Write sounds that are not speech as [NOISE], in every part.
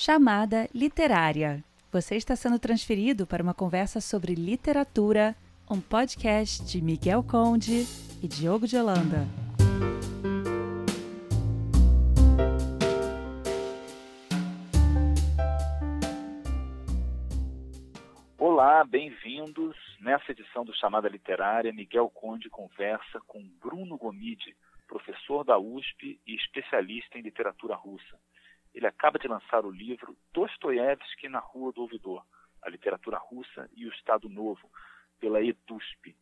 Chamada Literária. Você está sendo transferido para uma conversa sobre literatura, um podcast de Miguel Conde e Diogo de Holanda. Olá, bem-vindos. Nessa edição do Chamada Literária, Miguel Conde conversa com Bruno Gomide, professor da USP e especialista em literatura russa. Ele acaba de lançar o livro Dostoiévski na Rua do Ouvidor, a literatura russa e o Estado Novo, pela EDUSP.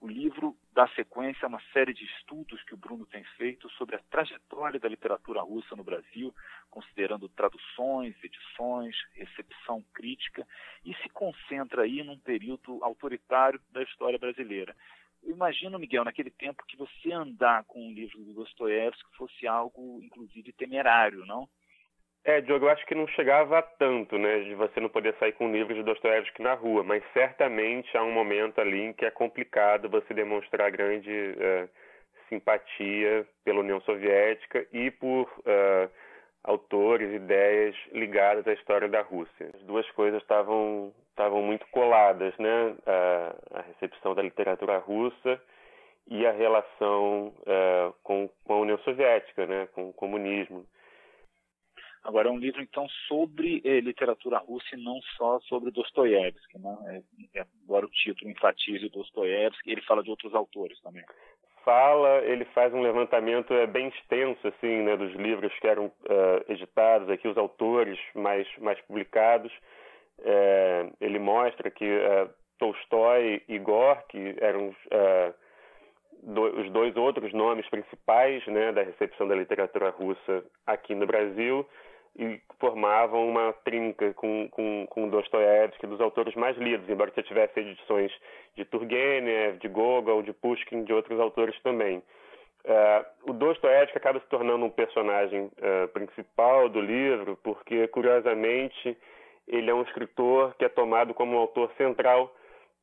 O livro dá sequência a uma série de estudos que o Bruno tem feito sobre a trajetória da literatura russa no Brasil, considerando traduções, edições, recepção crítica, e se concentra aí num período autoritário da história brasileira. Eu imagino, Miguel, naquele tempo que você andar com um livro do Dostoiévski fosse algo, inclusive, temerário, não? É, Diogo, eu acho que não chegava a tanto, né, de você não poder sair com um livro de Dostoiévski na rua, mas certamente há um momento ali em que é complicado você demonstrar grande uh, simpatia pela União Soviética e por uh, autores, ideias ligadas à história da Rússia. As duas coisas estavam estavam muito coladas, né, a, a, recepção da literatura russa e a relação uh, com, com a União Soviética, né, com o comunismo. Agora, é um livro, então, sobre eh, literatura russa e não só sobre Dostoiévski. Né? É, embora o título enfatize Dostoiévski, ele fala de outros autores também. Fala, ele faz um levantamento é, bem extenso assim, né, dos livros que eram uh, editados, aqui os autores mais, mais publicados. É, ele mostra que uh, Tolstói e Gorky eram uh, do, os dois outros nomes principais né, da recepção da literatura russa aqui no Brasil e formavam uma trinca com, com, com Dostoiévski, dos autores mais lidos, embora você tivesse edições de Turgenev, de Gogol, de Pushkin, de outros autores também. Uh, o Dostoiévski acaba se tornando um personagem uh, principal do livro, porque, curiosamente, ele é um escritor que é tomado como um autor central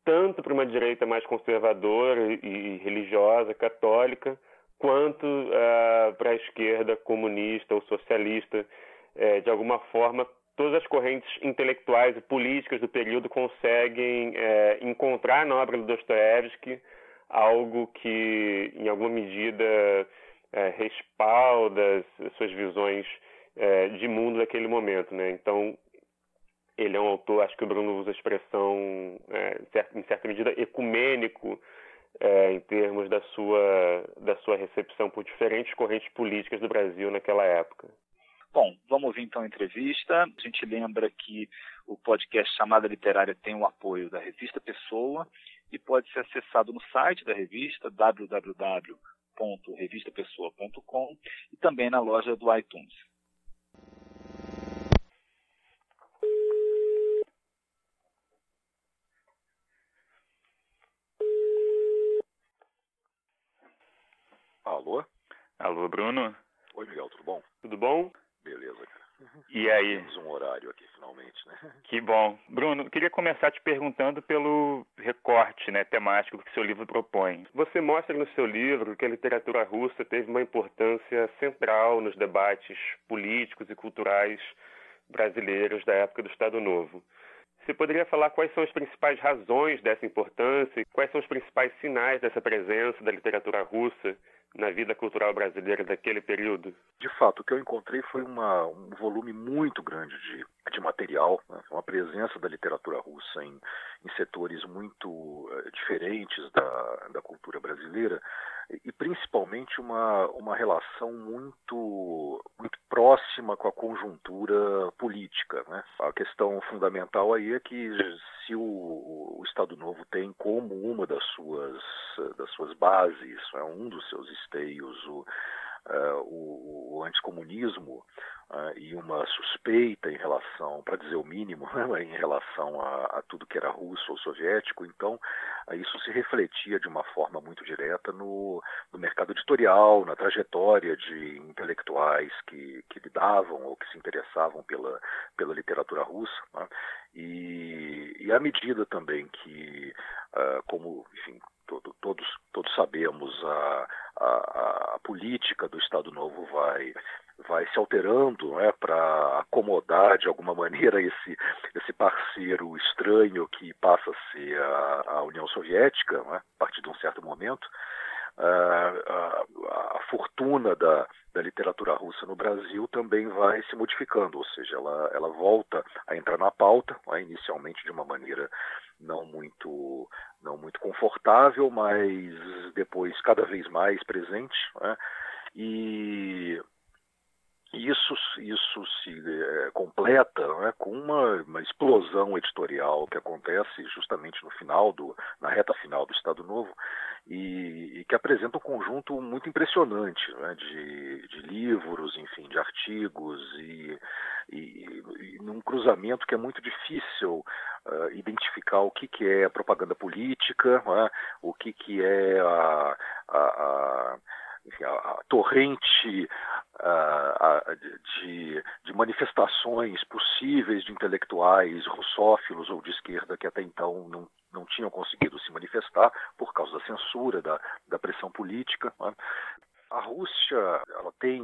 tanto para uma direita mais conservadora e, e religiosa, católica, quanto uh, para a esquerda comunista ou socialista, é, de alguma forma, todas as correntes intelectuais e políticas do período conseguem é, encontrar na obra do Dostoiévski algo que, em alguma medida, é, respalda suas visões é, de mundo daquele momento. Né? Então, ele é um autor, acho que o Bruno usa a expressão, é, em certa medida, ecumênico, é, em termos da sua, da sua recepção por diferentes correntes políticas do Brasil naquela época. Bom, vamos ouvir então a entrevista. A gente lembra que o podcast Chamada Literária tem o apoio da revista Pessoa e pode ser acessado no site da revista www.revistapessoa.com e também na loja do iTunes. Alô? Alô, Bruno? Oi, Miguel, tudo bom? Tudo bom? Beleza, cara. [LAUGHS] E aí? Temos um horário aqui, finalmente, né? [LAUGHS] Que bom. Bruno, queria começar te perguntando pelo recorte né, temático que seu livro propõe. Você mostra no seu livro que a literatura russa teve uma importância central nos debates políticos e culturais brasileiros da época do Estado Novo. Você poderia falar quais são as principais razões dessa importância e quais são os principais sinais dessa presença da literatura russa na vida cultural brasileira daquele período? De fato, o que eu encontrei foi uma, um volume muito grande de, de material, né? uma presença da literatura russa em, em setores muito uh, diferentes da, da cultura brasileira e principalmente uma, uma relação muito, muito próxima com a conjuntura política. Né? A questão fundamental aí é que se o, o Estado Novo tem como uma das suas, das suas bases, é um dos seus esteios, o, uh, o, o anticomunismo uh, e uma suspeita em relação, para dizer o mínimo, [LAUGHS] né, em relação a, a, tudo que era russo ou soviético, então uh, isso se refletia de uma forma muito direta no, no mercado editorial, na trajetória de intelectuais que, que lidavam ou que se interessavam pela, pela literatura russa. Né, e, e à medida também que, como enfim, todo, todos, todos sabemos, a, a, a, política do Estado Novo vai vai se alterando né, para acomodar de alguma maneira esse, esse parceiro estranho que passa a ser a, a União Soviética, né, a partir de um certo momento. Uh, a, a, fortuna da, da literatura russa no Brasil também vai se modificando, ou seja, ela, ela volta a entrar na pauta, né, inicialmente de uma maneira não muito não muito confortável, mas depois cada vez mais presente, né, e isso, isso se é, completa né, com uma, uma, explosão editorial que acontece justamente no final do, na reta final do Estado Novo e, e que apresenta um conjunto muito impressionante né, de, de, livros, enfim, de artigos e, e, e, num cruzamento que é muito difícil uh, identificar o que, que é propaganda política, né, o que, que é a, a, a enfim, a, a torrente de, de, manifestações possíveis de intelectuais russófilos ou de esquerda que até então não, não tinham conseguido se manifestar por causa da censura, da, da pressão política. Né? A Rússia ela tem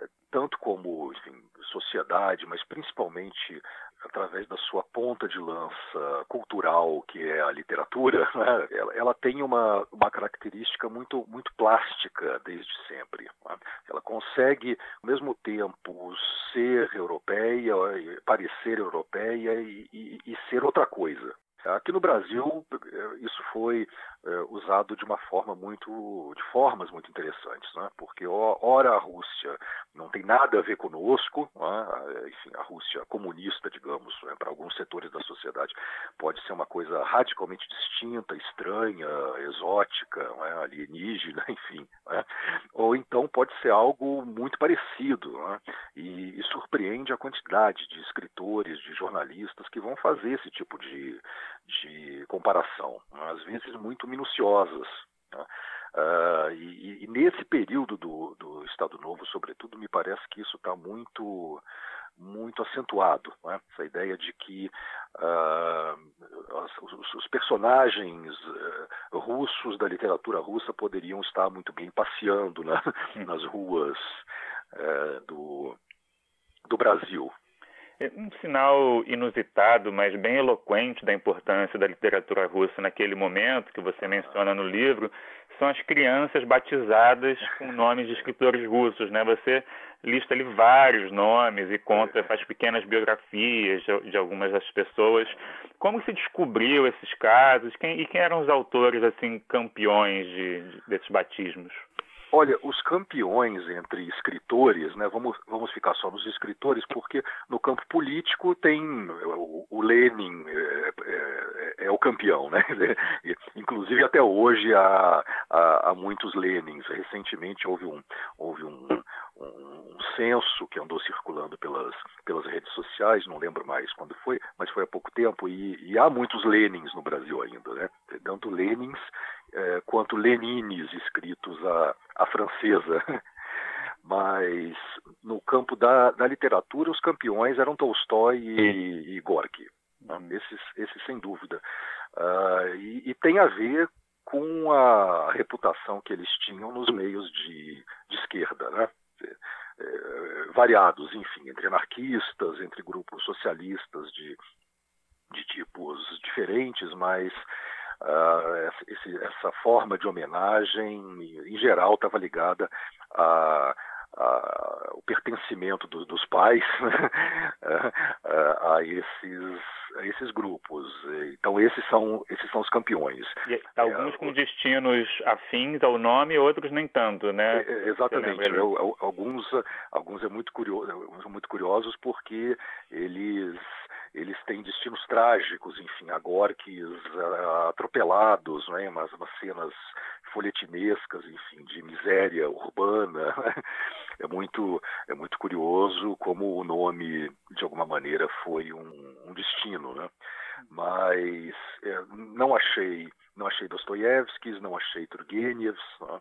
eh, tanto como enfim, sociedade, mas principalmente através da sua ponta de lança cultural, que é a literatura, [LAUGHS] né? ela, ela, tem uma, uma característica muito, muito plástica desde sempre. Né? Ela consegue, ao mesmo tempo, ser europeia, parecer europeia e, e, e ser outra coisa. Aqui no Brasil, eh, isso foi é, usado de uma forma muito, de formas muito interessantes, né? porque ora a Rússia não tem nada a ver conosco, né? enfim, a Rússia comunista, digamos, né? para alguns setores da sociedade, pode ser uma coisa radicalmente distinta, estranha, exótica, [LAUGHS] né? alienígena, enfim, ou então pode ser algo muito parecido, né? e, e surpreende a quantidade de escritores, de jornalistas que vão fazer esse tipo de, de comparação, às vezes muito minuciosas. Né? Uh, e, e, nesse período do, do, Estado Novo, sobretudo, me parece que isso está muito muito acentuado. Né? Essa ideia de que uh, os, os, personagens uh, russos da literatura russa poderiam estar muito bem passeando né? nas ruas eh, do, do Brasil. Um sinal inusitado, mas bem eloquente da importância da literatura russa naquele momento, que você menciona no livro, são as crianças batizadas com [LAUGHS] nomes de escritores russos. Né? Você lista ali vários nomes e conta, faz pequenas biografias de, de algumas das pessoas. Como se descobriu esses casos quem, e quem eram os autores assim campeões de, de, desses batismos? Olha, os campeões entre escritores, né, vamos, vamos ficar só nos escritores, porque no campo político tem o, o Lenin é, é, é, o campeão, né? [LAUGHS] Inclusive até hoje há, há, há, muitos Lenins. Recentemente houve um, houve um, um, censo que andou circulando pelas, pelas redes sociais, não lembro mais quando foi, mas foi há pouco tempo, e, e há muitos Lenins no Brasil ainda, né? Tanto Lenins é, quanto Lenines escritos à, à francesa. [LAUGHS] Mas no campo da, da literatura, os campeões eram Tolstói e, e Gorky. Né? Uhum. Esses, esses, sem dúvida. Uh, e, e, tem a ver com a reputação que eles tinham nos meios de, de esquerda, né? É, variados, enfim, entre anarquistas, entre grupos socialistas de, de tipos diferentes, mas uh, essa forma de homenagem, em geral, estava ligada a, a, o pertencimento do, dos pais [LAUGHS] né? a, a, esses, a esses grupos. Então esses são esses são os campeões. E alguns é, com destinos afins ao nome, outros nem tanto, né? É, é exatamente. alguns alguns é muito curioso, são muito curiosos porque eles eles têm destinos trágicos, enfim, agorques atropelados, né, umas, umas cenas folhetinescas, enfim, de miséria urbana. [LAUGHS] É muito, é muito curioso como o nome, de alguma maneira, foi um, um destino, né? Mas é, não achei, não achei Dostoiévski, não achei Turgenev, uh,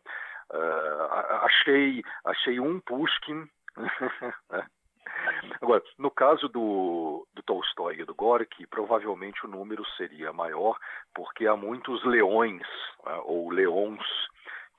achei, achei um Pushkin, [LAUGHS] né? [LAUGHS] Agora, no caso do, do Tolstói e do Gorky, provavelmente o número seria maior, porque há muitos leões, né, ou leões,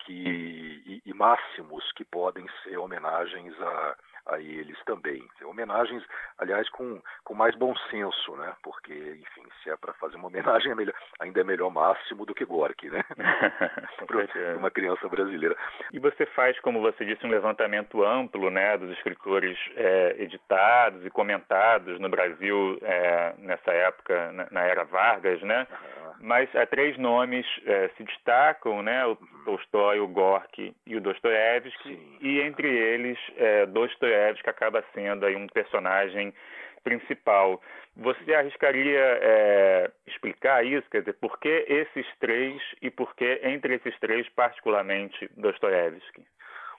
que, e, e, máximos que podem ser homenagens a, a eles também. Homenagens, aliás, com, com mais bom senso, né? Porque, enfim, se é para fazer uma homenagem, é melhor, ainda é melhor Máximo do que Gorky, né? [LAUGHS] para uma criança brasileira. E você faz, como você disse, um levantamento amplo, né, dos escritores é, editados e comentados no Brasil é, nessa época, na, na, era Vargas, né? Uhum. Mas há três nomes é, se destacam, né? O uhum. Tolstói, o Gorky e o Dostoiévski, e entre eles, é, Dostoiévski acaba sendo aí um personagem principal. Você arriscaria é, explicar isso? Quer dizer, por que esses três e por que entre esses três, particularmente, Dostoiévski?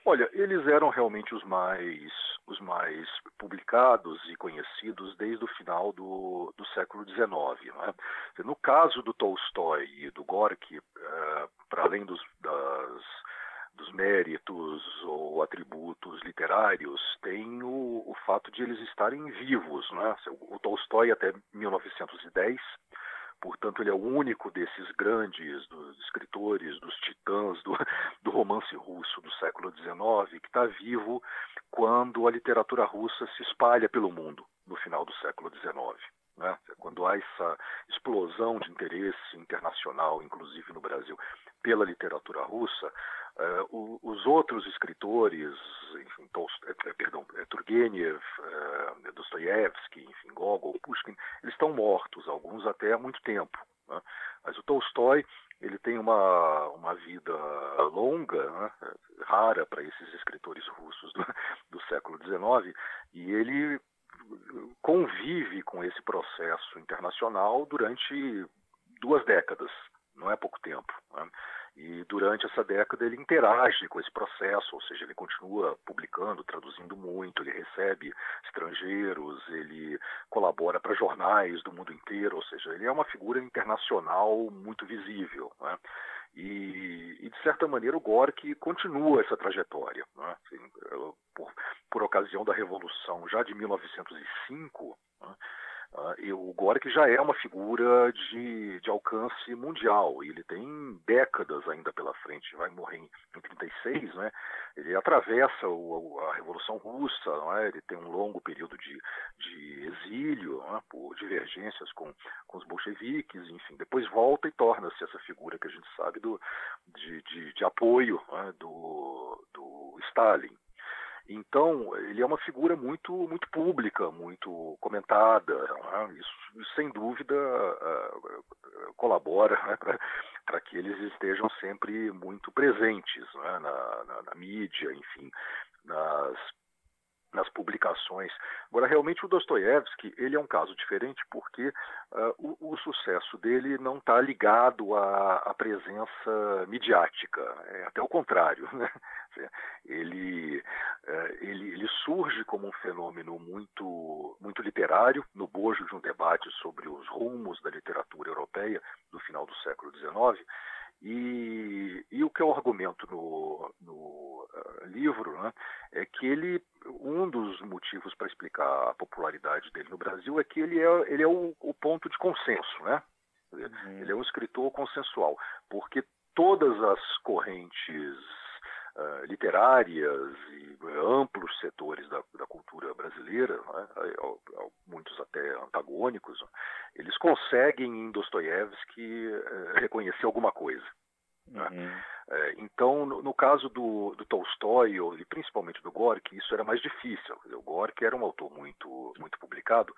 Olha, eles eram realmente os mais, os mais publicados e conhecidos desde o final do, do século XIX. É? No caso do Tolstói e do Gorky, uh, para além dos, das, dos méritos ou atributos literários, tem o, o fato de eles estarem vivos. É? O, o Tolstói até 1910 Portanto, ele é o único desses grandes dos escritores, dos titãs do, [LAUGHS] do romance russo do século XIX, que está vivo quando a literatura russa se espalha pelo mundo no final do século XIX. Né? Quando há essa explosão de interesse internacional, inclusive no Brasil, pela literatura russa, Uh, os outros escritores, enfim, Tolst, é, é, perdão, Turgenev, uh, Dostoiévski, enfim, Gogol, Pushkin, eles estão mortos, alguns até há muito tempo. Né? Mas o Tolstói ele tem uma, uma vida longa, né? rara para esses escritores russos do, do século XIX, e ele convive com esse processo internacional durante duas décadas, não é pouco tempo. Né? E durante essa década ele interage com esse processo, ou seja, ele continua publicando, traduzindo muito, ele recebe estrangeiros, ele colabora para jornais do mundo inteiro, ou seja, ele é uma figura internacional muito visível. Né? E, e, de certa maneira o Gorky continua essa trajetória. Né? Assim, por, por ocasião da Revolução já de 1905, né? Uh, o Gorky já é uma figura de, de alcance mundial, ele tem décadas ainda pela frente, vai morrer em, em 36, né? ele atravessa o, a Revolução Russa, é? ele tem um longo período de, de exílio é? por divergências com, com os bolcheviques, enfim, depois volta e torna-se essa figura que a gente sabe do, de, de, de apoio é? do, do Stalin. Então, ele é uma figura muito, muito pública, muito comentada. Né? Isso, sem dúvida, uh, colabora né? para que eles estejam sempre muito presentes né? na, na, na mídia, enfim, nas nas publicações. Agora, realmente, o Dostoiévski ele é um caso diferente porque uh, o, o, sucesso dele não está ligado à, à, presença midiática, é até o contrário. Né? Ele, uh, ele, ele, surge como um fenômeno muito, muito literário, no bojo de um debate sobre os rumos da literatura europeia do final do século XIX, e, e, o que eu argumento no, no uh, livro né, é que ele, um dos motivos para explicar a popularidade dele no Brasil é que ele é, ele é o, o ponto de consenso, né? Uhum. Ele é um escritor consensual, porque todas as correntes uh, literárias e amplos setores da, da cultura brasileira, né, muitos até antagônicos, eles conseguem em Dostoiévski uh, reconhecer alguma coisa. Né? Uhum. É, então, no, no, caso do, do Tolstói, e principalmente do Gorky, isso era mais difícil. O Gorky era um autor muito, muito publicado,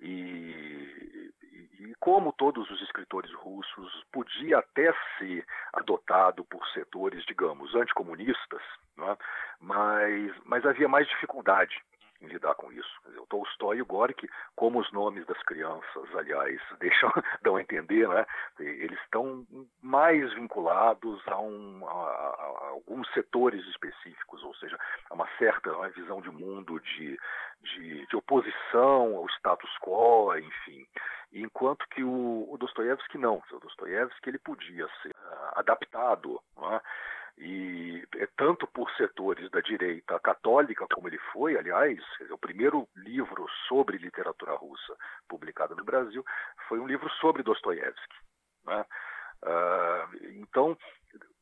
e, e, e, como todos os escritores russos, podia até ser adotado por setores, digamos, anticomunistas, né? mas, mas havia mais dificuldade em lidar com isso. Dizer, o Tolstói e o Gorky, como os nomes das crianças, aliás, [LAUGHS] deixam dão a entender, né? Eles estão mais vinculados a, um, a, a alguns setores específicos, ou seja, a uma certa uma visão de mundo de, de, de, oposição ao status quo, enfim. Enquanto que o, o Dostoiévski não. O Dostoiévski ele podia ser uh, adaptado, é? E é tanto por setores da direita católica como ele foi, aliás, o primeiro livro sobre literatura russa publicado no Brasil foi um livro sobre Dostoiévski. Né? Uh, então,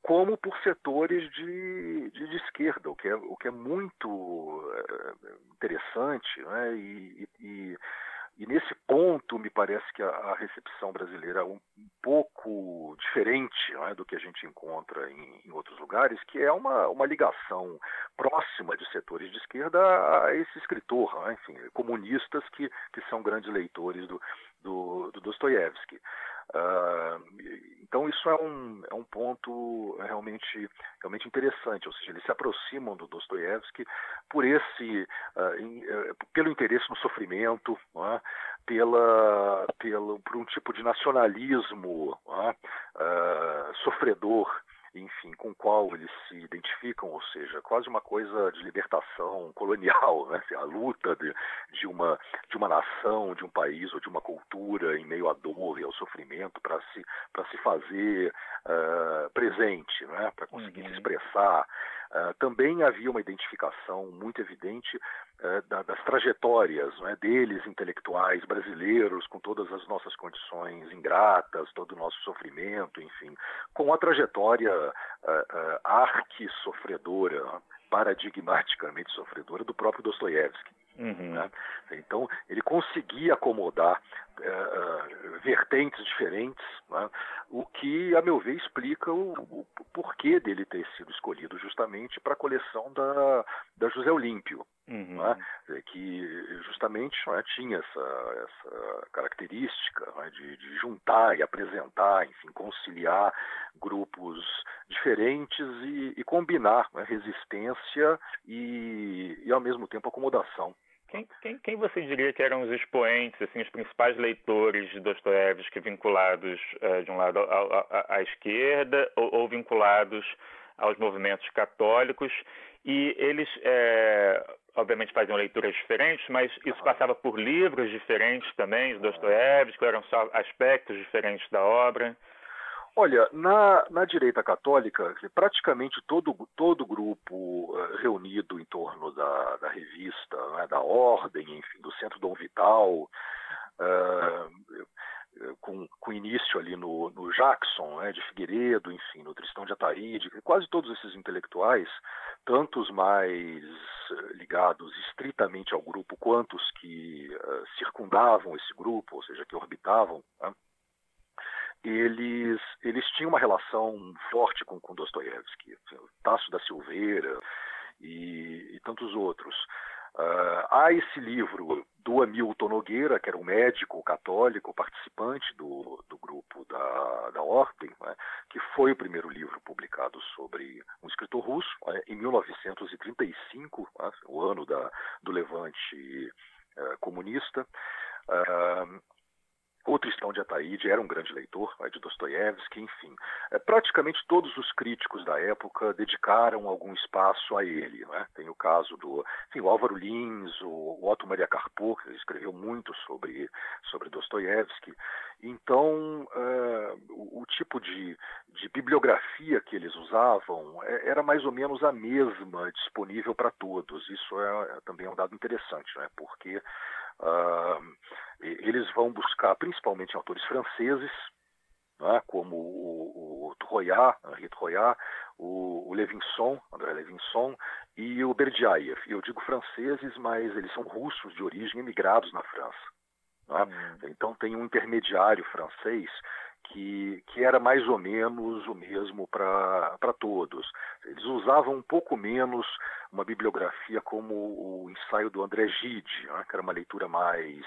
como por setores de, de, de, esquerda, o que é, o que é muito interessante né? e, e e nesse ponto, me parece que a, a recepção brasileira é um, um pouco diferente é, do que a gente encontra em, em, outros lugares, que é uma, uma ligação próxima de setores de esquerda a esse escritor, é, enfim, comunistas que, que são grandes leitores do, do, do Dostoiévski. Uh, então isso é um, é um ponto realmente, realmente interessante, ou seja, eles se aproximam do Dostoiévski por esse, in, uh, pelo interesse no sofrimento, é? pela, pelo, por um tipo de nacionalismo é? sofredor enfim, com o qual eles se identificam, ou seja, quase uma coisa de libertação [LAUGHS] colonial, né? a luta de, de, uma, de uma nação, de um país ou de uma cultura em meio à dor e ao sofrimento para se, se fazer uh, presente, né? para conseguir uhum. se expressar. Uh, também havia uma identificação muito evidente uh, da, das trajetórias né, deles, intelectuais brasileiros, com todas as nossas condições ingratas, todo o nosso sofrimento, enfim, com a trajetória uh, arque-sofredora, paradigmaticamente sofredora do próprio Dostoiévski. Uhum. Né? Então, ele conseguia acomodar uh, vertentes diferentes, né? o que, a meu ver, explica o, o, porquê dele ter sido escolhido justamente para a coleção da, da José Olímpio, uhum. né? que justamente né, tinha essa, essa característica de, de, juntar e apresentar, enfim, conciliar grupos diferentes e, e combinar resistência e, e, ao mesmo tempo, acomodação. Quem, quem, quem, você diria que eram os expoentes, assim, os principais leitores de Dostoiévski vinculados, uh, de um lado, à, à esquerda ou, ou, vinculados aos movimentos católicos? E eles, é, obviamente, faziam leituras diferentes, mas isso passava por livros diferentes também de Dostoiévski, eram só aspectos diferentes da obra? Olha, na, na direita católica, praticamente todo todo grupo uh, reunido em torno da, da revista, né, da Ordem, enfim, do Centro Dom Vital, uh, com, com início ali no, no Jackson, né, de Figueiredo, enfim, no Tristão de Ataíde, quase todos esses intelectuais, tanto os mais ligados estritamente ao grupo, quanto os que uh, circundavam esse grupo, ou seja, que orbitavam, né, eles, eles tinham uma relação forte com, com Dostoiévski, Tasso da Silveira e, e tantos outros. Uh, há esse livro do Hamilton Nogueira, que era um médico católico, participante do, do grupo da, da Ordem, né, que foi o primeiro livro publicado sobre um escritor russo, né, em 1935, né, o ano da, do levante uh, comunista. Uh, o Tristão de Ataíde era um grande leitor de Dostoiévski, enfim. É, praticamente todos os críticos da época dedicaram algum espaço a ele. Né? Tem o caso do enfim, o Álvaro Lins, o Otto Maria Carpo, que escreveu muito sobre, sobre Dostoiévski. Então, uh, o, o, tipo de, de bibliografia que eles usavam é, era mais ou menos a mesma disponível para todos. Isso é, é também um dado interessante, né? porque Uh, eles vão buscar principalmente autores franceses, né, como o, o Troyat, Henri Troyat, o, o Levinson, André Levinson e o Berdiaev. Eu digo franceses, mas eles são russos de origem emigrados na França. Né? Hum. Então tem um intermediário francês que, que era mais ou menos o mesmo para todos. Eles usavam um pouco menos uma bibliografia como o ensaio do André Gide, né, que era uma leitura mais,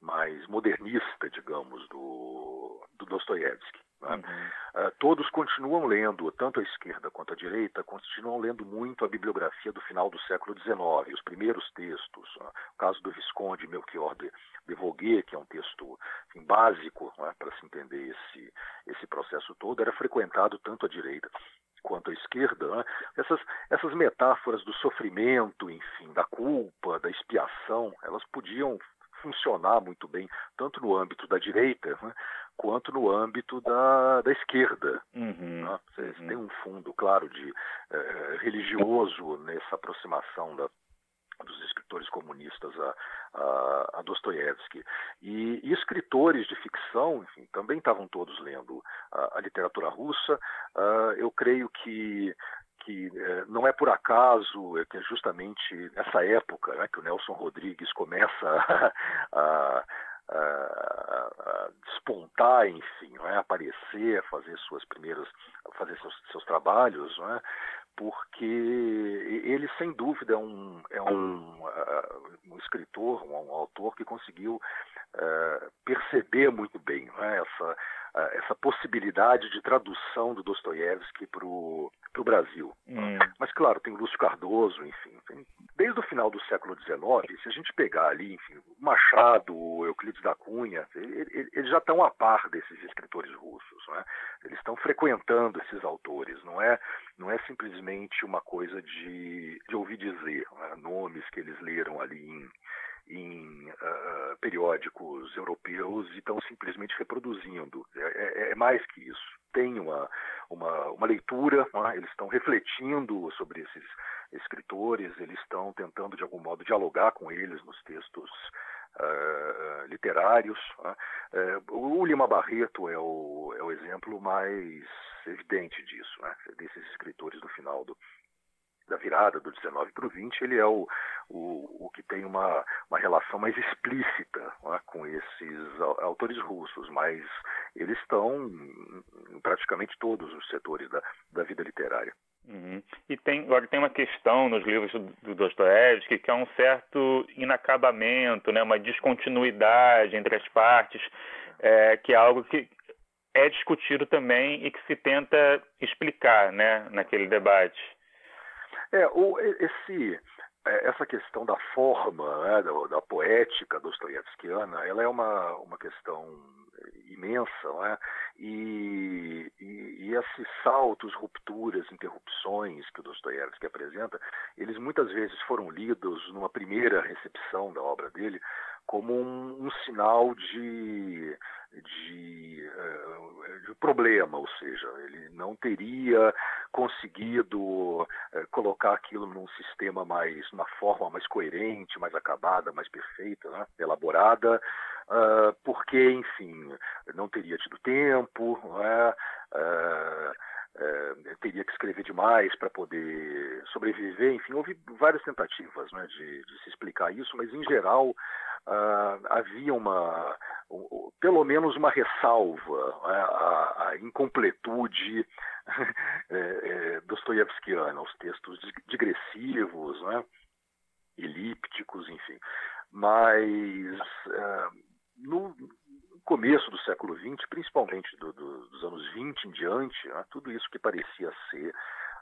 mais modernista, digamos, do, do Dostoiévski. Uhum. Uh, todos continuam lendo, tanto a esquerda quanto a direita, continuam lendo muito a bibliografia do final do século XIX, os primeiros textos. Né? O caso do Visconde Melchior de, de Voguet, que é um texto básico né, para se entender esse, esse processo todo, era frequentado tanto a direita quanto à esquerda, né? essas, essas metáforas do sofrimento, enfim, da culpa, da expiação, elas podiam funcionar muito bem, tanto no âmbito da direita, né, quanto no âmbito da, da esquerda. Uhum, né? Vocês uhum. têm um fundo, claro, de eh, religioso nessa aproximação da, dos, opositores comunistas a, a, a Dostoiévski. E, e, escritores de ficção, enfim, também estavam todos lendo a, a literatura russa. Uh, eu creio que que eh, não é por acaso é que é justamente nessa época né, que o Nelson Rodrigues começa [LAUGHS] a despontar, enfim, é? aparecer, fazer suas primeiras, fazer seus, seus trabalhos, é? porque ele sem dúvida é um, é um, uh, um escritor, um, um, autor que conseguiu uh, perceber muito bem é? essa essa possibilidade de tradução do Dostoiévski para o Brasil. Hum. Mas, claro, tem o Lúcio Cardoso, enfim. Tem, desde o final do século XIX, se a gente pegar ali, enfim, Machado, Euclides da Cunha, eles já estão a par desses escritores russos. Né? Eles estão frequentando esses autores. Não é, não é simplesmente uma coisa de, de ouvir dizer, né? nomes que eles leram ali em em uh, periódicos europeus e estão simplesmente reproduzindo. É, é, é, mais que isso. Tem uma, uma, uma leitura, né? eles estão refletindo sobre esses escritores, eles estão tentando de algum modo dialogar com eles nos textos uh, literários. Uh, o Lima Barreto é o, é o exemplo mais evidente disso, né? desses escritores do final do, da virada do 19 para o 20, ele é o, o, o que tem uma, uma relação mais explícita né, com esses autores russos, mas eles estão em praticamente todos os setores da, da vida literária. Uhum. E tem, agora tem uma questão nos livros do, do Dostoiévski que é um certo inacabamento, né, uma descontinuidade entre as partes, é, que é algo que é discutido também e que se tenta explicar né, naquele debate. É, o, esse, é, essa questão da forma, né, da, da, poética dostoiévskiana, ela é uma, uma questão imensa, né? e, e, e, esses saltos, rupturas, interrupções que o Dostoiévski apresenta, eles muitas vezes foram lidos numa primeira recepção da obra dele como um, um sinal de, de, uh, de, problema, ou seja, ele não teria conseguido uh, colocar aquilo num sistema mais, numa forma mais coerente, mais acabada, mais perfeita, né? elaborada, uh, porque, enfim, não teria tido tempo, né? teria que escrever demais para poder sobreviver, enfim, houve várias tentativas né, de, de, se explicar isso, mas em geral uh, havia uma, um, pelo menos uma ressalva à, à, incompletude [LAUGHS] é, é, dostoiévskiana, os textos digressivos, né, elípticos, enfim. Mas uh, no começo do século XX, principalmente do, do, dos anos 20 em diante, né, tudo isso que parecia ser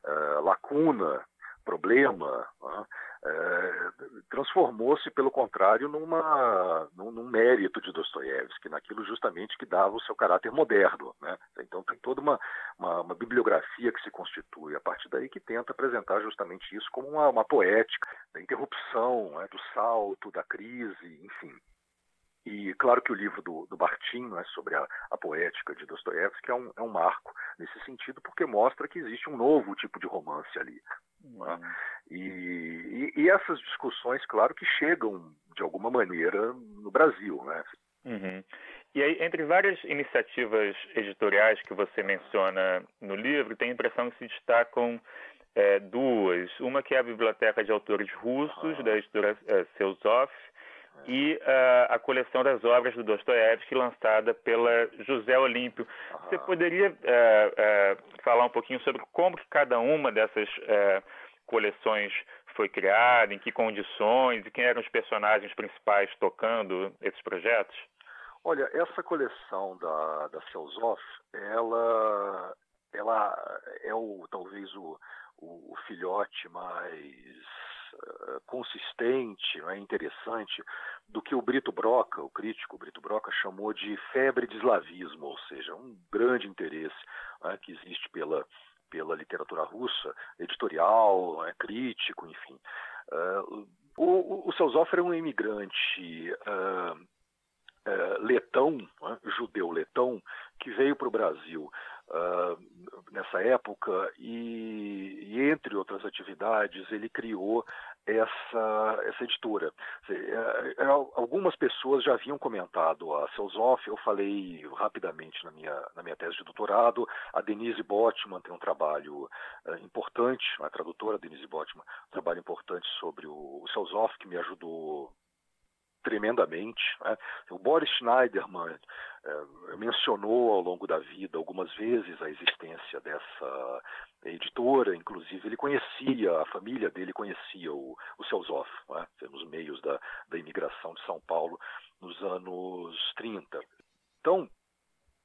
uh, lacuna problema, né, é, transformou-se, pelo contrário, numa, num, num, mérito de Dostoiévski, naquilo justamente que dava o seu caráter moderno. Né? Então tem toda uma, uma, uma, bibliografia que se constitui a partir daí que tenta apresentar justamente isso como uma, uma poética da interrupção, né, do salto, da crise, enfim. E claro que o livro do, do Bartim, né, sobre a, a, poética de Dostoiévski, é um, é um marco nesse sentido, porque mostra que existe um novo tipo de romance ali. Né? Uhum. E, e, e, essas discussões, claro, que chegam de alguma maneira no Brasil. Né? Uhum. E aí, entre várias iniciativas editoriais que você menciona no livro, tem a impressão que se destacam é, duas. Uma que é a Biblioteca de Autores Russos, da editora é, Seusov, e uh, a coleção das obras do Dostoiévski lançada pela José Olímpio. Você poderia uh, uh, falar um pouquinho sobre como que cada uma dessas coleções foi criada, em que condições e quem eram os personagens principais tocando esses projetos? Olha, essa coleção da, da ela, ela é o, talvez o, o filhote mais consistente, é interessante, do que o Brito Broca, o crítico Brito Broca, chamou de febre de eslavismo, ou seja, um grande interesse né, que existe pela, pela literatura russa, editorial, é, crítico, enfim. Uh, o, o Selzoff era um imigrante uh, uh, letão, judeu letão, que veio para o Brasil uh, nessa época e, e, entre outras atividades, ele criou essa, essa editora. É, é, algumas pessoas já haviam comentado a Selzoff, eu falei rapidamente na minha, na minha tese de doutorado. A Denise Botman tem um trabalho uh, importante, a tradutora Denise Botman, um trabalho importante sobre o, o que me ajudou tremendamente. Né? O Boris Schneiderman é, mencionou ao longo da vida algumas vezes a existência dessa editora, inclusive ele conhecia, a família dele conhecia o, o né? nos meios da, da imigração de São Paulo nos anos 30. Então,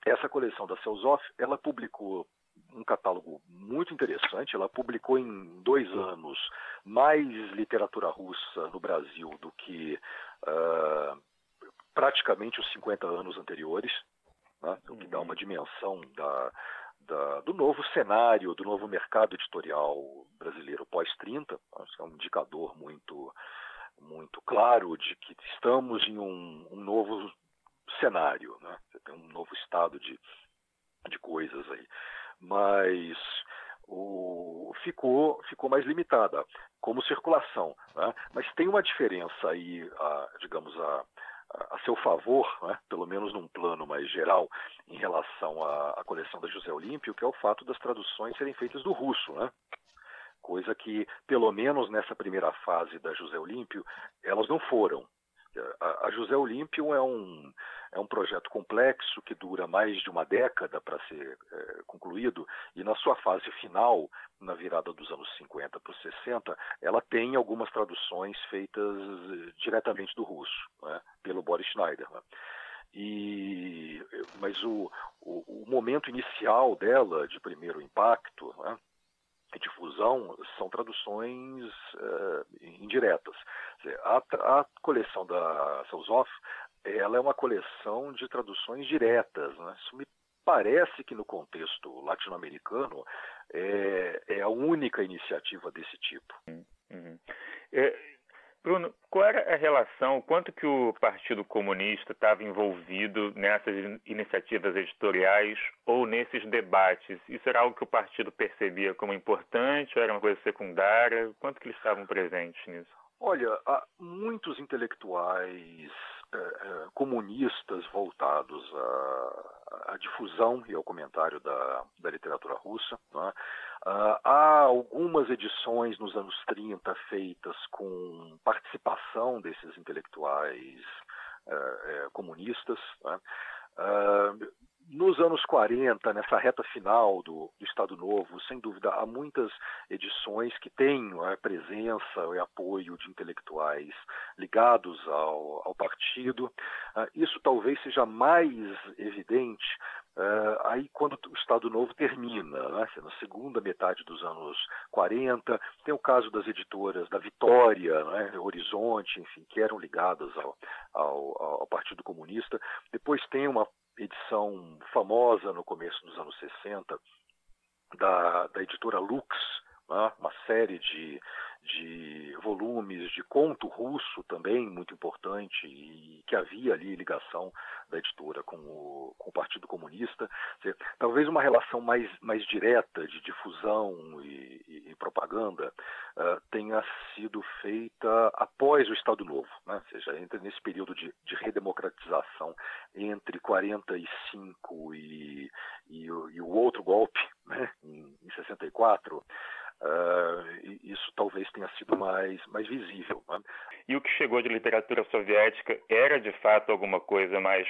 essa coleção da Selzoff, ela publicou um catálogo muito interessante. Ela publicou em dois anos mais literatura russa no Brasil do que uh, praticamente os 50 anos anteriores, né? o que dá uma dimensão da, da, do novo cenário, do novo mercado editorial brasileiro pós-30. É um indicador muito, muito claro de que estamos em um, um novo cenário, né? Você tem um novo estado de, de coisas aí. Mas o, ficou, ficou mais limitada como circulação. Né? Mas tem uma diferença aí, a, digamos, a, a seu favor, né? pelo menos num plano mais geral, em relação à, à, coleção da José Olímpio, que é o fato das traduções serem feitas do russo. Né? Coisa que, pelo menos nessa primeira fase da José Olímpio, elas não foram. A, José Olímpio é um, é um projeto complexo que dura mais de uma década para ser é, concluído e na sua fase final, na virada dos anos 50 para os 60, ela tem algumas traduções feitas eh, diretamente do russo, né, pelo Boris Schneider. Né. E, mas o, o, o, momento inicial dela, de primeiro impacto, né, difusão são traduções uh, indiretas. A, a, coleção da Selzoff ela é uma coleção de traduções diretas. Né? Isso me parece que no contexto latino-americano é, é, a única iniciativa desse tipo. Uhum. É, Bruno, qual era a relação, quanto que o Partido Comunista estava envolvido nessas iniciativas editoriais ou nesses debates? Isso era algo que o partido percebia como importante ou era uma coisa secundária? Quanto que eles estavam presentes nisso? Olha, há muitos intelectuais é, é, comunistas voltados à, à, difusão e ao comentário da, da literatura russa. É? Uh, há algumas edições nos anos 30 feitas com participação desses intelectuais uh, uh, comunistas. Né? nos anos 40, nessa reta final do, do, Estado Novo, sem dúvida, há muitas edições que têm a presença e apoio de intelectuais ligados ao, ao partido. Uh, isso talvez seja mais evidente Uh, aí quando o Estado Novo termina, né, na segunda metade dos anos 40, tem o caso das editoras da Vitória, né, Horizonte, enfim, que eram ligadas ao, ao, ao Partido Comunista. Depois tem uma edição famosa no começo dos anos 60 da, da editora Lux, né, uma série de, de volumes de conto russo também muito importante e que havia ali ligação da editora com o, com o Partido Comunista. Dizer, talvez uma relação mais, mais direta de difusão e, e, e propaganda uh, tenha sido feita após o Estado Novo, né? ou seja, entre nesse período de, de redemocratização entre 45 e, e, e o outro golpe, né? em, em 64. Uh, talvez tenha sido mais, mais visível. Né? E o que chegou de literatura soviética era de fato alguma coisa mais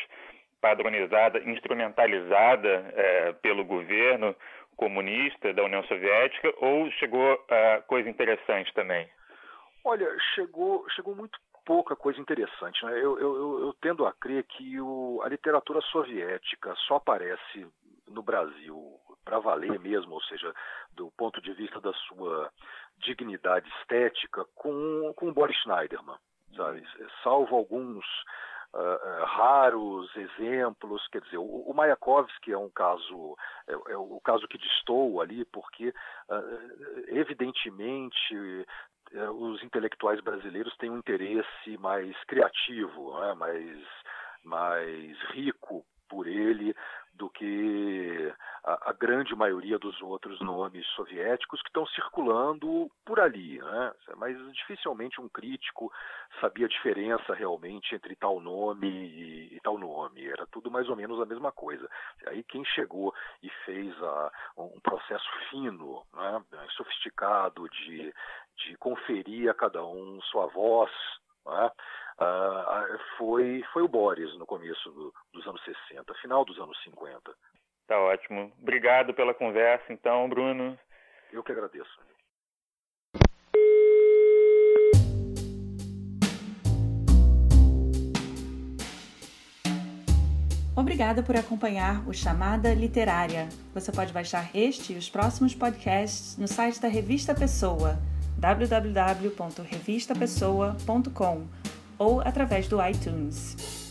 padronizada, instrumentalizada é, pelo governo comunista da União Soviética, ou chegou uh, coisa interessante também? Olha, chegou, chegou muito pouca coisa interessante. Né? Eu, eu, eu, tendo a crer que o, a literatura soviética só aparece no Brasil para valer mesmo, ou seja, do ponto de vista da sua dignidade estética, com, com Boris Schneiderman, sabe? Salvo alguns uh, raros exemplos, quer dizer, o, o Mayakovsky é um caso, é, é, o caso que distou ali, porque uh, evidentemente os intelectuais brasileiros têm um interesse mais criativo, né? mais, mais rico por ele, do que a, a, grande maioria dos outros nomes soviéticos que estão circulando por ali. Né? Mas dificilmente um crítico sabia a diferença realmente entre tal nome e, e, tal nome. Era tudo mais ou menos a mesma coisa. Aí quem chegou e fez a, um processo fino, né? sofisticado de, de conferir a cada um sua voz, né? Uh, foi, foi o Boris no começo do, dos anos 60, final dos anos 50. Tá ótimo. Obrigado pela conversa, então, Bruno. Eu que agradeço. Obrigada por acompanhar o Chamada Literária. Você pode baixar este e os próximos podcasts no site da Revista Pessoa, www.revistapessoa.com ou através do iTunes.